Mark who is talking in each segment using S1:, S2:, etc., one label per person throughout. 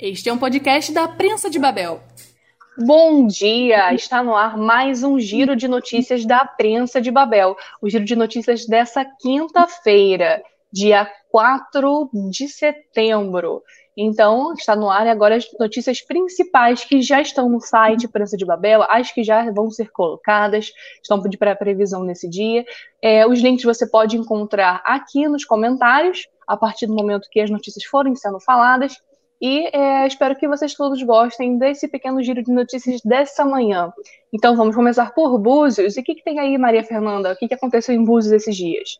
S1: Este é um podcast da Prensa de Babel.
S2: Bom dia! Está no ar mais um giro de notícias da Prensa de Babel. O giro de notícias dessa quinta-feira, dia 4 de setembro. Então, está no ar agora as notícias principais que já estão no site Prensa de Babel, as que já vão ser colocadas, estão para previsão nesse dia. É, os links você pode encontrar aqui nos comentários, a partir do momento que as notícias forem sendo faladas. E é, espero que vocês todos gostem desse pequeno giro de notícias dessa manhã. Então vamos começar por Búzios. E o que, que tem aí, Maria Fernanda? O que, que aconteceu em Búzios esses dias?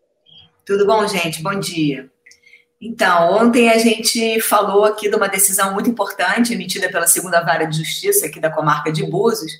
S3: Tudo bom, gente? Bom dia. Então, ontem a gente falou aqui de uma decisão muito importante emitida pela segunda vara de justiça aqui da comarca de Búzios,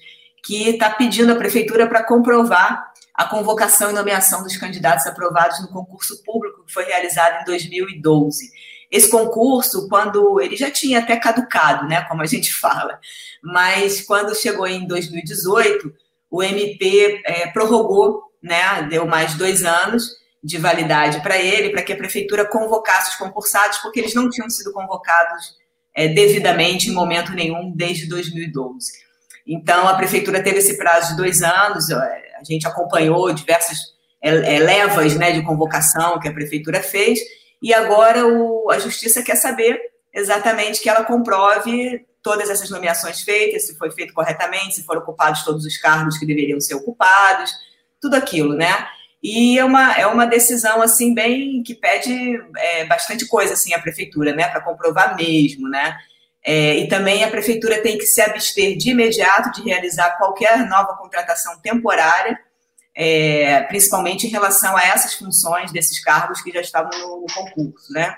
S3: que está pedindo à prefeitura para comprovar a convocação e nomeação dos candidatos aprovados no concurso público que foi realizado em 2012 esse concurso, quando ele já tinha até caducado, né, como a gente fala, mas quando chegou em 2018, o MP é, prorrogou, né, deu mais dois anos de validade para ele, para que a prefeitura convocasse os concursados, porque eles não tinham sido convocados é, devidamente em momento nenhum desde 2012. Então, a prefeitura teve esse prazo de dois anos, a gente acompanhou diversas é, é, levas né, de convocação que a prefeitura fez, e agora o, a justiça quer saber exatamente que ela comprove todas essas nomeações feitas, se foi feito corretamente, se foram ocupados todos os cargos que deveriam ser ocupados, tudo aquilo, né? E é uma, é uma decisão, assim, bem, que pede é, bastante coisa, assim, à prefeitura, né? Para comprovar mesmo, né? É, e também a prefeitura tem que se abster de imediato de realizar qualquer nova contratação temporária é, principalmente em relação a essas funções desses cargos que já estavam no, concurso, né?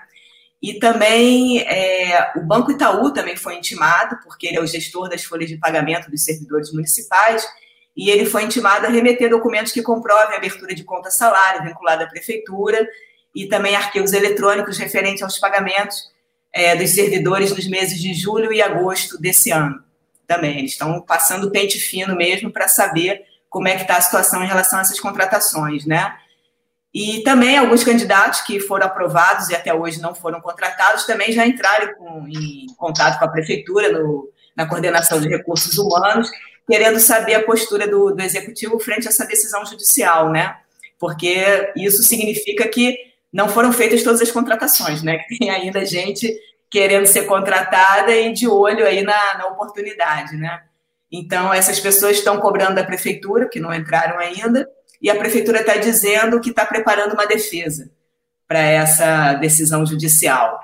S3: E também é, o Banco Itaú também foi intimado, porque ele é o gestor das folhas de pagamento dos servidores municipais, e ele foi intimado a remeter documentos que comprovem a abertura de conta salário vinculada à prefeitura e também arquivos eletrônicos referentes aos pagamentos é, dos servidores nos meses de julho e agosto desse ano. Também, eles estão passando pente fino mesmo para saber como é que está a situação em relação a essas contratações, né? E também alguns candidatos que foram aprovados e até hoje não foram contratados também já entraram com, em contato com a prefeitura no, na coordenação de recursos humanos, querendo saber a postura do, do executivo frente a essa decisão judicial, né? Porque isso significa que não foram feitas todas as contratações, né? Que tem ainda gente querendo ser contratada e de olho aí na, na oportunidade, né? Então, essas pessoas estão cobrando da prefeitura, que não entraram ainda, e a prefeitura está dizendo que está preparando uma defesa para essa decisão judicial.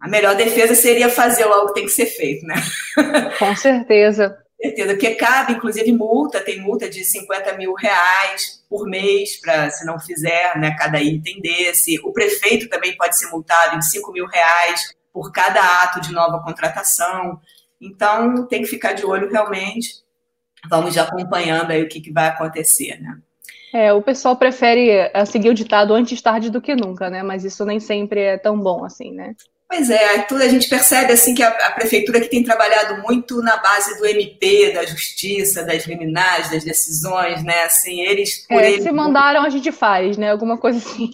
S3: A melhor defesa seria fazer logo o que tem que ser feito, né?
S2: Com certeza.
S3: certeza, porque cabe, inclusive, multa, tem multa de 50 mil reais por mês, para se não fizer né, cada item desse. O prefeito também pode ser multado em 5 mil reais por cada ato de nova contratação. Então, tem que ficar de olho realmente. Vamos já acompanhando aí o que, que vai acontecer, né?
S2: É, o pessoal prefere eh, seguir o ditado antes tarde do que nunca, né? Mas isso nem sempre é tão bom assim, né?
S3: Pois é, tudo a gente percebe assim que a, a, prefeitura que tem trabalhado muito na base do MP, da justiça, das liminares, das decisões, né? Assim, eles
S2: por é, eles, se mandaram a gente faz, né? Alguma coisa assim.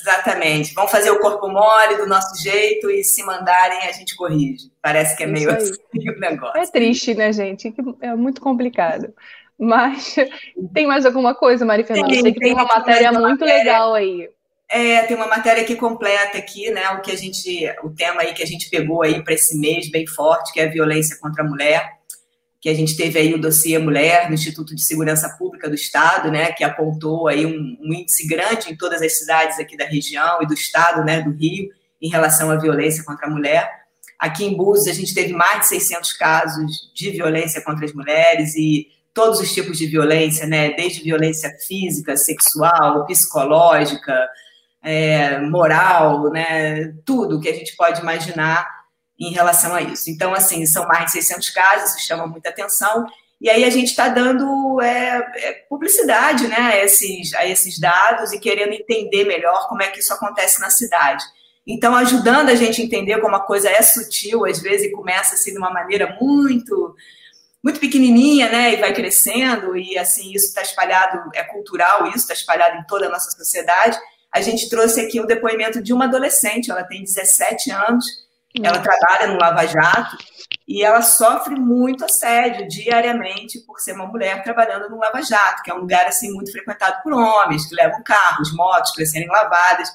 S3: Exatamente. Vão fazer o corpo mole do nosso jeito e se mandarem a gente corrige. Parece que é meio assim o negócio.
S2: É triste, né, gente? É muito complicado. Mas tem mais alguma coisa, Mari Fernanda? Tem, que tem, tem uma matéria muito matéria, legal aí.
S3: É, tem uma matéria aqui completa aqui, né? O que a gente, o tema aí que a gente pegou aí para esse mês bem forte, que é a violência contra a mulher que a gente teve aí o dossiê Mulher no Instituto de Segurança Pública do Estado, né, que apontou aí um, um, índice grande em todas as cidades aqui da região e do Estado, né, do Rio, em relação à violência contra a mulher. Aqui em Búzios a gente teve mais de 600 casos de violência contra as mulheres e todos os tipos de violência, né, desde violência física, sexual, psicológica, é, moral, né, tudo que a gente pode imaginar em relação a isso. Então, assim, são mais de 600 casos, isso chama muita atenção, e aí a gente está dando é, é, publicidade né, a, esses, a esses dados e querendo entender melhor como é que isso acontece na cidade. Então, ajudando a gente a entender como a coisa é sutil, às vezes, começa assim de uma maneira muito muito pequenininha, né, e vai crescendo, e assim, isso está espalhado, é cultural, isso está espalhado em toda a nossa sociedade. A gente trouxe aqui o depoimento de uma adolescente, ela tem 17 anos, Ela trabalha no Lava Jato e ela sofre muito assédio diariamente por ser uma mulher trabalhando no Lava Jato, que é um lugar assim muito frequentado por homens que levam carros, motos para serem lavadas.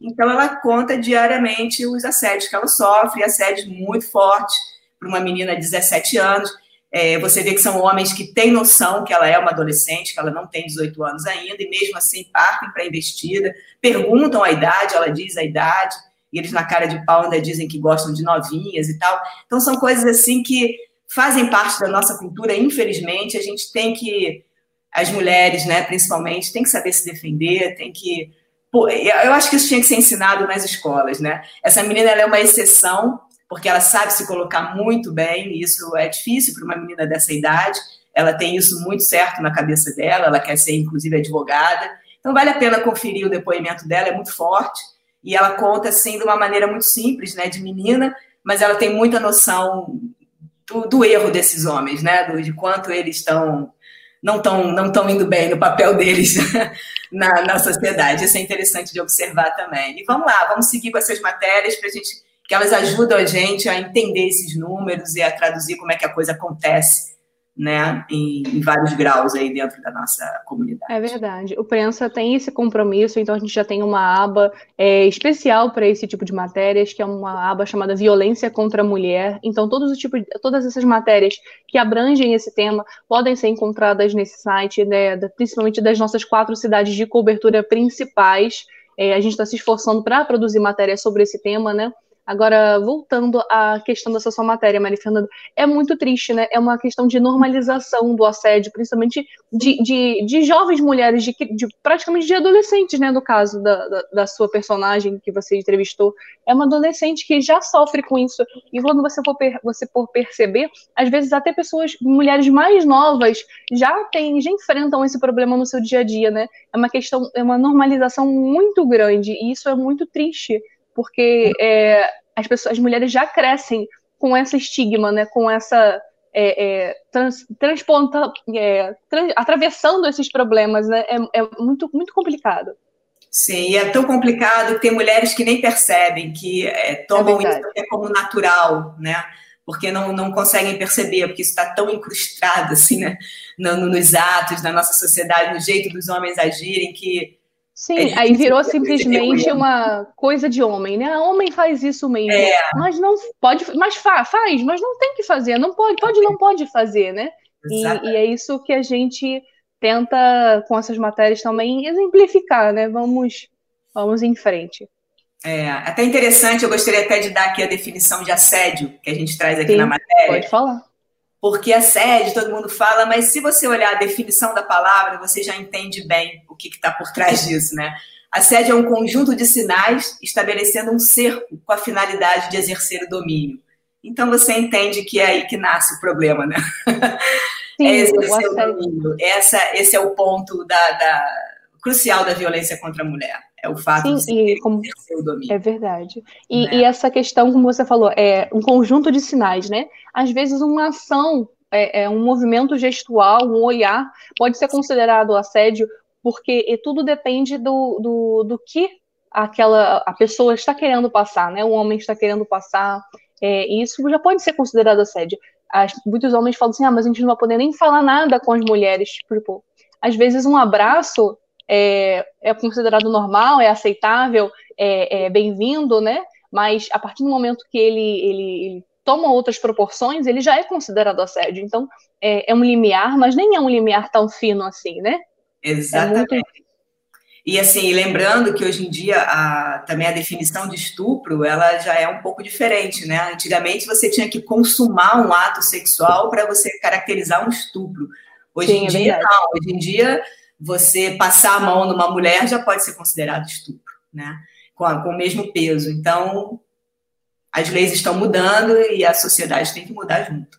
S3: Então ela conta diariamente os assédios que ela sofre, assédios muito fortes para uma menina de 17 anos. É, você vê que são homens que têm noção que ela é uma adolescente, que ela não tem 18 anos ainda, e mesmo assim partem para a investida, perguntam a idade, ela diz a idade, e eles na cara de pau ainda dizem que gostam de novinhas e tal. Então são coisas assim que fazem parte da nossa cultura, infelizmente, a gente tem que as mulheres, né, principalmente, tem que saber se defender, tem que eu acho que isso tinha que ser ensinado nas escolas, né? Essa menina é uma exceção, porque ela sabe se colocar muito bem, e isso é difícil para uma menina dessa idade. Ela tem isso muito certo na cabeça dela, ela quer ser, inclusive, advogada. Então, vale a pena conferir o depoimento dela, é muito forte. E ela conta, assim, de uma maneira muito simples, né, de menina, mas ela tem muita noção do, do erro desses homens, né, do, de quanto eles estão não estão não tão indo bem no papel deles na, na sociedade. Isso é interessante de observar também. E vamos lá, vamos seguir com essas matérias para gente que elas ajudam a gente a entender esses números e a traduzir como é que a coisa acontece né, em, em, vários graus aí dentro da nossa comunidade.
S2: É verdade. O Prensa tem esse compromisso, então a gente já tem uma aba é, especial para esse tipo de matérias, que é uma aba chamada Violência contra a Mulher. Então todos os tipos, todas essas matérias que abrangem esse tema podem ser encontradas nesse site, né, principalmente das nossas quatro cidades de cobertura principais. É, a gente está se esforçando para produzir matérias sobre esse tema, né? Agora, voltando à questão dessa sua matéria, Maria Fernanda, é muito triste, né? É uma questão de normalização do assédio, principalmente de, de, de jovens mulheres, de, de, praticamente de adolescentes, né? No caso da, da, da, sua personagem que você entrevistou. É uma adolescente que já sofre com isso. E quando você for, você for perceber, às vezes até pessoas, mulheres mais novas, já têm, já enfrentam esse problema no seu dia a dia, né? É uma questão, é uma normalização muito grande, e isso é muito triste porque é, as pessoas, as mulheres já crescem com esse estigma, né, com essa é, é, trans, transponta, é, trans, atravessando esses problemas, né, é, é, muito, muito complicado.
S3: Sim, é tão complicado que tem mulheres que nem percebem, que é, tomam isso como natural, né? Porque não, não conseguem perceber, porque isso está tão incrustado assim, né? No, no, nos atos da nossa sociedade, no jeito dos homens agirem, que
S2: Sim, é aí virou simplesmente uma coisa de homem, né? Homem faz isso mesmo. É. Mas não pode, mas fa, faz, mas não tem que fazer, não pode, pode, não pode fazer, né? E, e, é isso que a gente tenta com essas matérias também exemplificar, né? Vamos, vamos em frente.
S3: É, até interessante, eu gostaria até de dar aqui a definição de assédio que a gente traz aqui Sim, na matéria.
S2: Pode falar
S3: porque assédio, todo mundo fala, mas se você olhar a definição da palavra, você já entende bem o que está por trás disso, né? Assédio é um conjunto de sinais estabelecendo um cerco com a finalidade de exercer o domínio. Então você entende que é aí que nasce o problema, né? Sim, é exercer o domínio. Essa, esse é o ponto da, da, crucial da violência contra a mulher. É o fato Sim, de como, o domínio.
S2: É verdade. E, né? e, essa questão, como você falou, é um conjunto de sinais, né? Às vezes uma ação, é, é um movimento gestual, um olhar, pode ser considerado assédio, porque tudo depende do, do, do que aquela a pessoa está querendo passar, né? O homem está querendo passar. É, isso já pode ser considerado assédio. As, muitos homens falam assim, ah, mas a gente não vai poder nem falar nada com as mulheres. Tipo, às vezes um abraço é, é considerado normal, é aceitável, é, é bem-vindo, né? Mas a partir do momento que ele, ele, ele, toma outras proporções, ele já é considerado assédio. Então, é, é, um limiar, mas nem é um limiar tão fino assim, né?
S3: É Exatamente. Muito... E assim, lembrando que hoje em dia a, também a definição de estupro ela já é um pouco diferente, né? Antigamente você tinha que consumar um ato sexual para você caracterizar um estupro. Hoje Sim, em é dia, não. Hoje em dia você passar a mão numa mulher já pode ser considerado estupro, né? Com, a, com o mesmo peso. Então, as leis estão mudando e a sociedade tem que mudar junto.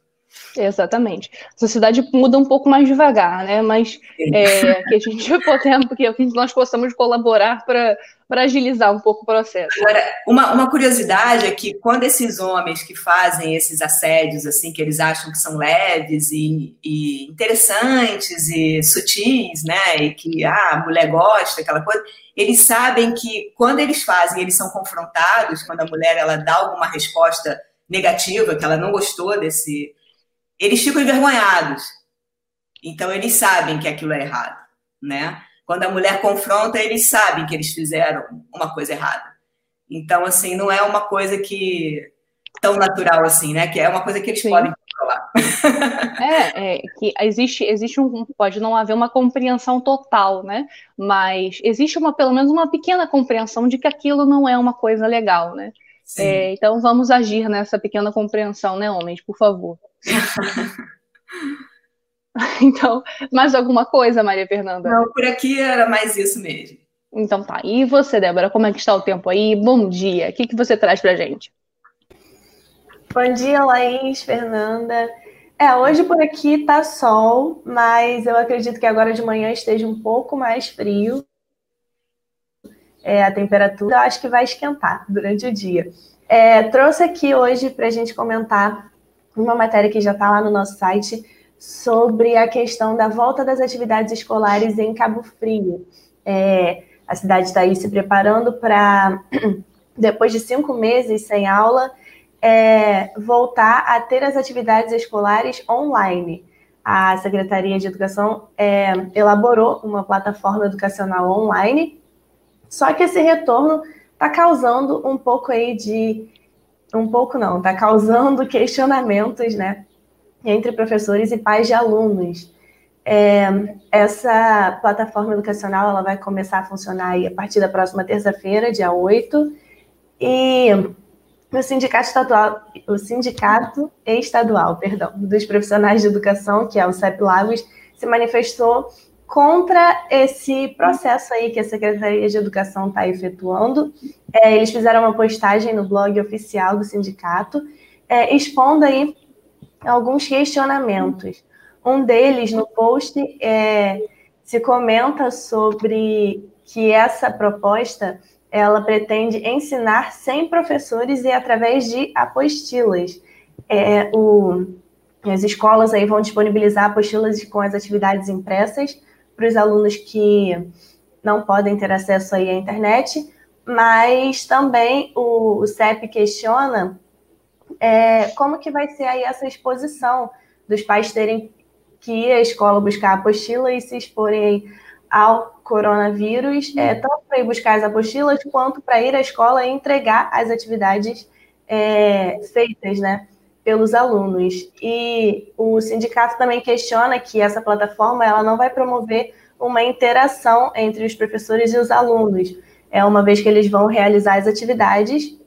S2: Exatamente. A sociedade muda um pouco mais devagar, né? Mas é, que a gente podemos, que nós possamos colaborar para agilizar um pouco o processo.
S3: Agora, uma, uma curiosidade é que quando esses homens que fazem esses assédios, assim, que eles acham que são leves e, e interessantes e sutis, né? E que ah, a mulher gosta, aquela coisa, eles sabem que quando eles fazem, eles são confrontados, quando a mulher ela dá alguma resposta negativa, que ela não gostou desse eles ficam envergonhados. Então, eles sabem que aquilo é errado, né? Quando a mulher confronta, eles sabem que eles fizeram uma coisa errada. Então, assim, não é uma coisa que tão natural assim, né? Que é uma coisa que eles Sim. podem controlar.
S2: É, é, que existe, existe um, pode não haver uma compreensão total, né? Mas existe uma, pelo menos uma pequena compreensão de que aquilo não é uma coisa legal, né? É, então vamos agir nessa pequena compreensão, né, homens, por favor. então, mais alguma coisa, Maria Fernanda?
S3: Não, por aqui era mais isso mesmo.
S2: Então tá. E você, Débora, como é que está o tempo aí? Bom dia. O que, que você traz pra gente?
S4: Bom dia, Laís, Fernanda. É, hoje por aqui tá sol, mas eu acredito que agora de manhã esteja um pouco mais frio. É, a temperatura eu acho que vai esquentar durante o dia. É, trouxe aqui hoje para a gente comentar uma matéria que já está lá no nosso site sobre a questão da volta das atividades escolares em Cabo Frio. É, a cidade está aí se preparando para, depois de cinco meses sem aula, é, voltar a ter as atividades escolares online. A Secretaria de Educação é, elaborou uma plataforma educacional online, só que esse retorno está causando um pouco aí de um pouco não, está causando questionamentos, né, entre professores e pais de alunos. É, essa plataforma educacional ela vai começar a funcionar a partir da próxima terça-feira, dia 8, e o sindicato estadual, o sindicato estadual, perdão, dos profissionais de educação, que é o CEP Lagos, se manifestou contra esse processo aí que a Secretaria de Educação está efetuando. É, eles fizeram uma postagem no blog oficial do sindicato, é, expondo aí alguns questionamentos. Um deles, no post, é, se comenta sobre que essa proposta ela pretende ensinar sem professores e através de apostilas. É, o, as escolas aí vão disponibilizar apostilas com as atividades impressas para os alunos que não podem ter acesso aí à internet, mas também o, o CEP questiona é, como que vai ser aí essa exposição dos pais terem que ir à escola buscar a apostila e se exporem ao coronavírus, é, tanto para ir buscar as apostilas quanto para ir à escola e entregar as atividades é, feitas, né? Pelos alunos. E o sindicato também questiona que essa plataforma ela não vai promover uma interação entre os professores e os alunos, é uma vez que eles vão realizar as atividades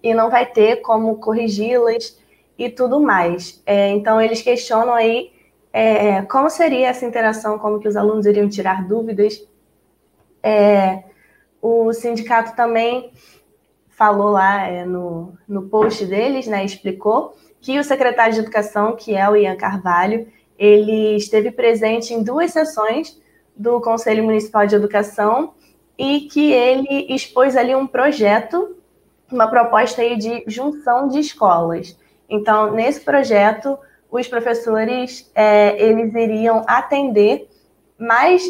S4: e não vai ter como corrigi-las e tudo mais. É, então eles questionam aí é, como seria essa interação, como que os alunos iriam tirar dúvidas. É, o sindicato também falou lá é, no, no post deles, né, explicou que o secretário de Educação, que é o Ian Carvalho, ele esteve presente em duas sessões do Conselho Municipal de Educação e que ele expôs ali um projeto, uma proposta aí de junção de escolas. Então, nesse projeto, os professores é, eles iriam atender mais,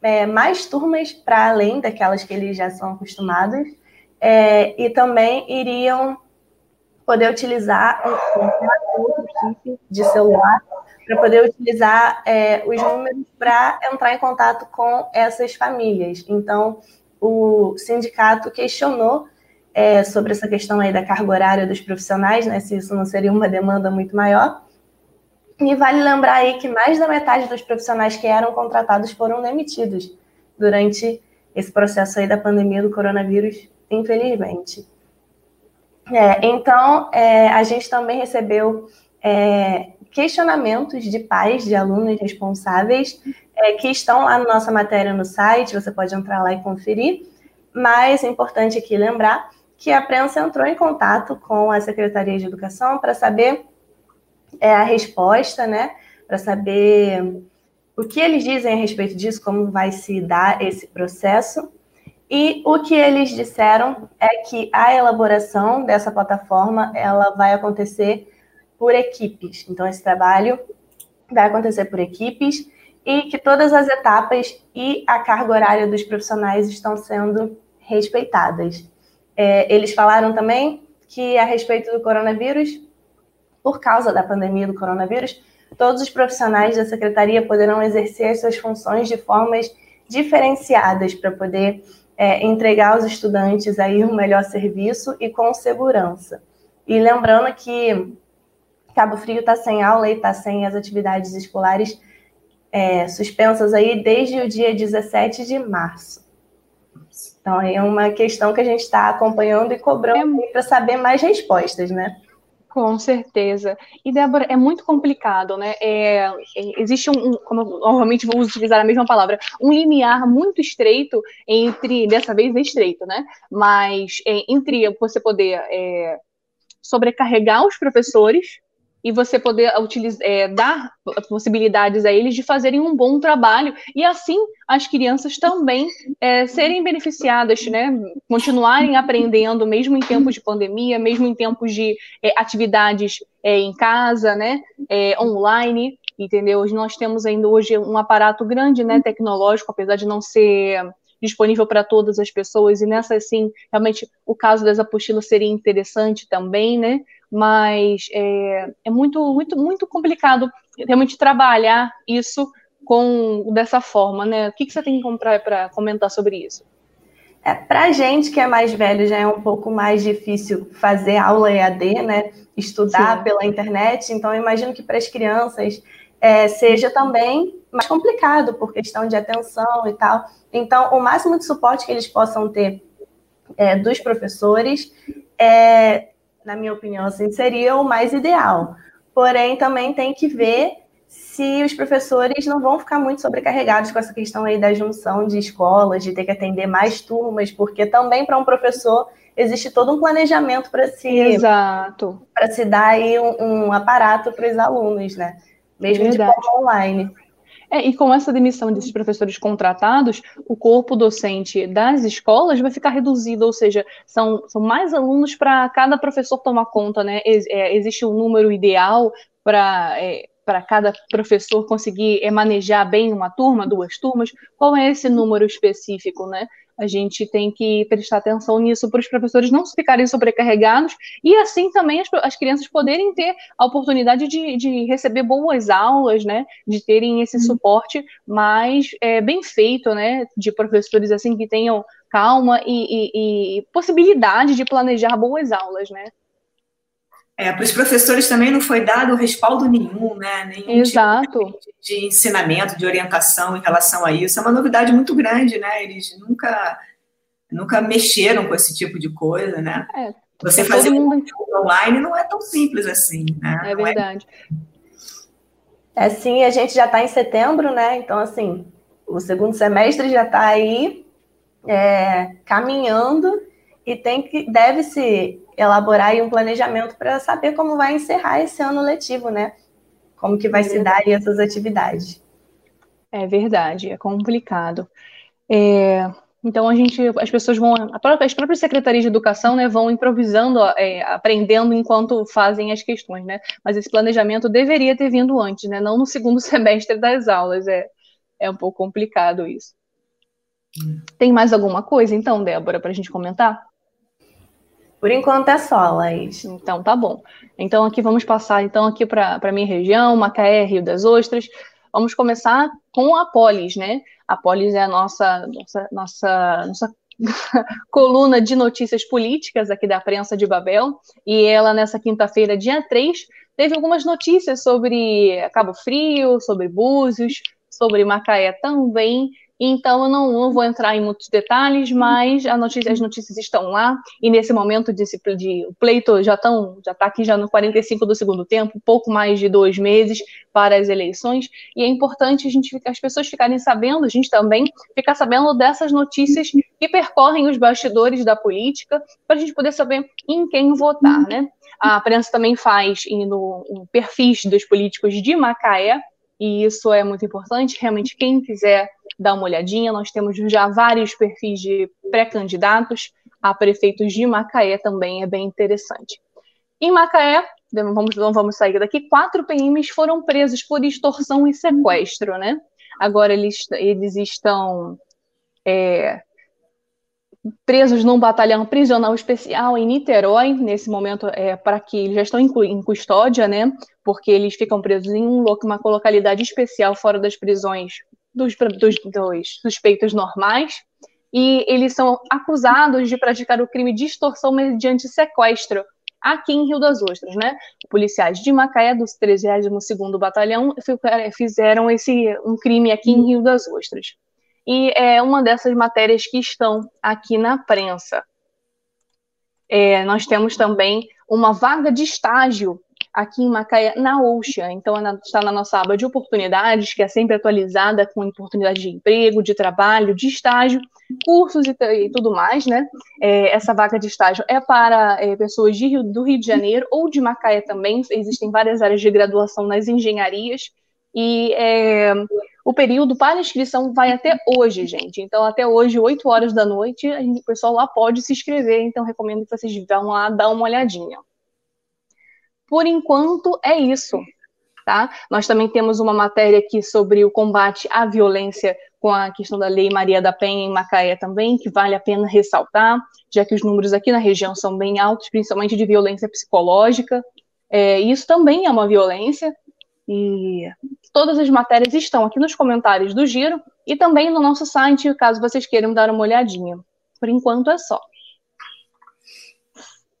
S4: é, mais turmas para além daquelas que eles já são acostumados é, e também iriam poder utilizar um, chip de celular para poder utilizar é, os números para entrar em contato com essas famílias. Então, o sindicato questionou é, sobre essa questão aí da carga horária dos profissionais, né, se isso não seria uma demanda muito maior. E vale lembrar aí que mais da metade dos profissionais que eram contratados foram demitidos durante esse processo aí da pandemia do coronavírus infelizmente. É, então, é, a gente também recebeu é, questionamentos de pais, de alunos responsáveis, é, que estão lá na nossa matéria no site, você pode entrar lá e conferir. Mas é importante aqui lembrar que a prensa entrou em contato com a Secretaria de Educação para saber é, a resposta, né, para saber o que eles dizem a respeito disso, como vai se dar esse processo. E o que eles disseram é que a elaboração dessa plataforma ela vai acontecer por equipes. Então esse trabalho vai acontecer por equipes e que todas as etapas e a carga horária dos profissionais estão sendo respeitadas. É, eles falaram também que a respeito do coronavírus, por causa da pandemia do coronavírus, todos os profissionais da secretaria poderão exercer suas funções de formas diferenciadas para poder é, entregar aos estudantes aí um melhor serviço e com segurança. E lembrando que Cabo Frio está sem aula e está sem as atividades escolares é, suspensas aí desde o dia 17 de março. Então, é uma questão que a gente está acompanhando e cobrando é... para saber mais respostas, né?
S2: Com certeza. E, Débora, é muito complicado, né? É, é, existe um, como eu novamente vou utilizar a mesma palavra, um limiar muito estreito entre, dessa vez é estreito, né? Mas é, entre você poder é, sobrecarregar os professores e você poder utilizar, é, dar possibilidades a eles de fazerem um bom trabalho e assim as crianças também é, serem beneficiadas, né? Continuarem aprendendo mesmo em tempos de pandemia, mesmo em tempos de é, atividades é, em casa, né? É, online, entendeu? Nós temos ainda hoje um aparato grande, né? Tecnológico, apesar de não ser disponível para todas as pessoas, e nessa, assim, realmente o caso das apostilas seria interessante também, né? Mas é, é muito, muito, muito complicado realmente trabalhar isso com dessa forma, né? O que, que você tem que comprar para comentar sobre isso?
S4: É, para a gente que é mais velho já é um pouco mais difícil fazer aula EAD, né? Estudar Sim. pela internet. Então, eu imagino que para as crianças é, seja também mais complicado por questão de atenção e tal. Então, o máximo de suporte que eles possam ter é, dos professores é na minha opinião, assim, seria o mais ideal. Porém, também tem que ver se os professores não vão ficar muito sobrecarregados com essa questão aí da junção de escolas, de ter que atender mais turmas, porque também para um professor existe todo um planejamento para se
S2: Exato.
S4: para se dar aí um, um aparato para os alunos, né? Mesmo Verdade. de forma online.
S2: É, e com essa demissão desses professores contratados, o corpo docente das escolas vai ficar reduzido, ou seja, são, são mais alunos para cada professor tomar conta, né? Ex é, existe um número ideal para é, para cada professor conseguir é, manejar bem uma turma, duas turmas, qual é esse número específico, né? A gente tem que prestar atenção nisso para os professores não ficarem sobrecarregados e assim também as, as crianças poderem ter a oportunidade de, de, receber boas aulas, né? De terem esse uhum. suporte mais é, bem feito, né? De professores assim que tenham calma e, e, e possibilidade de planejar boas aulas, né?
S3: É, para os professores também não foi dado respaldo nenhum, né?
S2: Nenhum Exato.
S3: Tipo de, de, ensinamento, de orientação em relação a isso. É uma novidade muito grande, né? Eles nunca, nunca mexeram com esse tipo de coisa, né? É, Você fazer mundo... um online não é tão simples assim, né?
S2: É, é verdade.
S4: É sim, a gente já está em setembro, né? Então, assim, o segundo semestre já está aí é, caminhando e tem que deve se elaborar um planejamento para saber como vai encerrar esse ano letivo, né? Como que vai é se dar essas atividades.
S2: É verdade, é complicado. É, então a gente, as pessoas vão, as próprias secretarias de educação, né, vão improvisando, é, aprendendo enquanto fazem as questões, né? Mas esse planejamento deveria ter vindo antes, né? Não no segundo semestre das aulas. É, é um pouco complicado isso. Hum. Tem mais alguma coisa, então, Débora, para a gente comentar?
S4: Por enquanto é só, Laís.
S2: Então tá bom. Então aqui vamos passar então aqui para a minha região, Macaé, Rio das Ostras. Vamos começar com a Polis, né? A Polis é a nossa nossa nossa, nossa coluna de notícias políticas aqui da prensa de Babel, e ela nessa quinta-feira, dia 3, teve algumas notícias sobre Cabo Frio, sobre Búzios, sobre Macaé também, Então, eu não, vou entrar em muitos detalhes, mas notícia, as notícias estão lá, e nesse momento de, de o pleito já está já tá aqui já no 45 do segundo tempo, pouco mais de dois meses para as eleições, e é importante a gente, as pessoas ficarem sabendo, a gente também ficar sabendo dessas notícias que percorrem os bastidores da política, para a gente poder saber em quem votar, né? A prensa também faz no, no perfis dos políticos de Macaé, e isso é muito importante. Realmente, quem quiser dar uma olhadinha, nós temos já vários perfis de pré-candidatos a prefeitos de Macaé também, é bem interessante. Em Macaé, vamos, vamos sair daqui, quatro PMs foram presos por extorsão e sequestro, né? Agora eles, eles estão é, presos num batalhão prisional especial em Niterói, nesse momento é para que eles já estão em custódia, né? Porque eles ficam presos em um, uma localidade especial fora das prisões dos, dos, dos suspeitos normais. E eles são acusados de praticar o crime de extorsão mediante sequestro aqui em Rio das Ostras, né? Policiais de Macaé, do 32º Batalhão, fizeram esse um crime aqui em Rio das Ostras e é uma dessas matérias que estão aqui na prensa. É, nós temos também uma vaga de estágio aqui em Macaé, na Ocean. Então, está na nossa aba de oportunidades, que é sempre atualizada com oportunidade de emprego, de trabalho, de estágio, cursos e, e tudo mais, né? É, essa vaga de estágio é para é, pessoas de, do Rio de Janeiro ou de Macaé também. Existem várias áreas de graduação nas engenharias. E é, o período para inscrição vai até hoje, gente. Então, até hoje, 8 horas da noite, gente, o pessoal lá pode se inscrever. Então, recomendo que vocês vão lá dar uma olhadinha. Por enquanto, é isso. Tá? Nós também temos uma matéria aqui sobre o combate à violência com a questão da Lei Maria da Penha em Macaé também, que vale a pena ressaltar, já que os números aqui na região são bem altos, principalmente de violência psicológica. É, isso também é uma violência, e todas as matérias estão aqui nos comentários do Giro e também no nosso site, caso vocês queiram dar uma olhadinha. Por enquanto é só.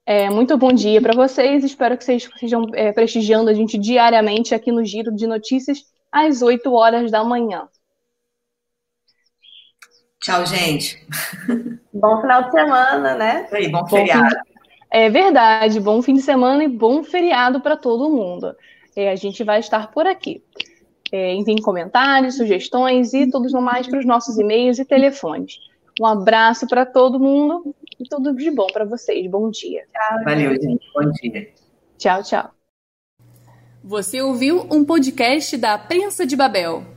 S2: É, muito bom dia para vocês. Espero que vocês estejam é, prestigiando a gente diariamente aqui no Giro de Notícias às 8 horas da manhã.
S3: Tchau, gente.
S4: Bom final de semana, né?
S3: aí, bom feriado. Bom
S2: é verdade, bom fim de semana e bom feriado para todo mundo é, a gente vai estar por aqui. É, enviem comentários, sugestões e tudo mais para os nossos e-mails e telefones. Um abraço para todo mundo e tudo de bom para vocês. Bom dia.
S3: Tchau, Valeu, gente. Bom dia.
S2: Tchau, tchau.
S1: Você ouviu um podcast da Prensa de Babel.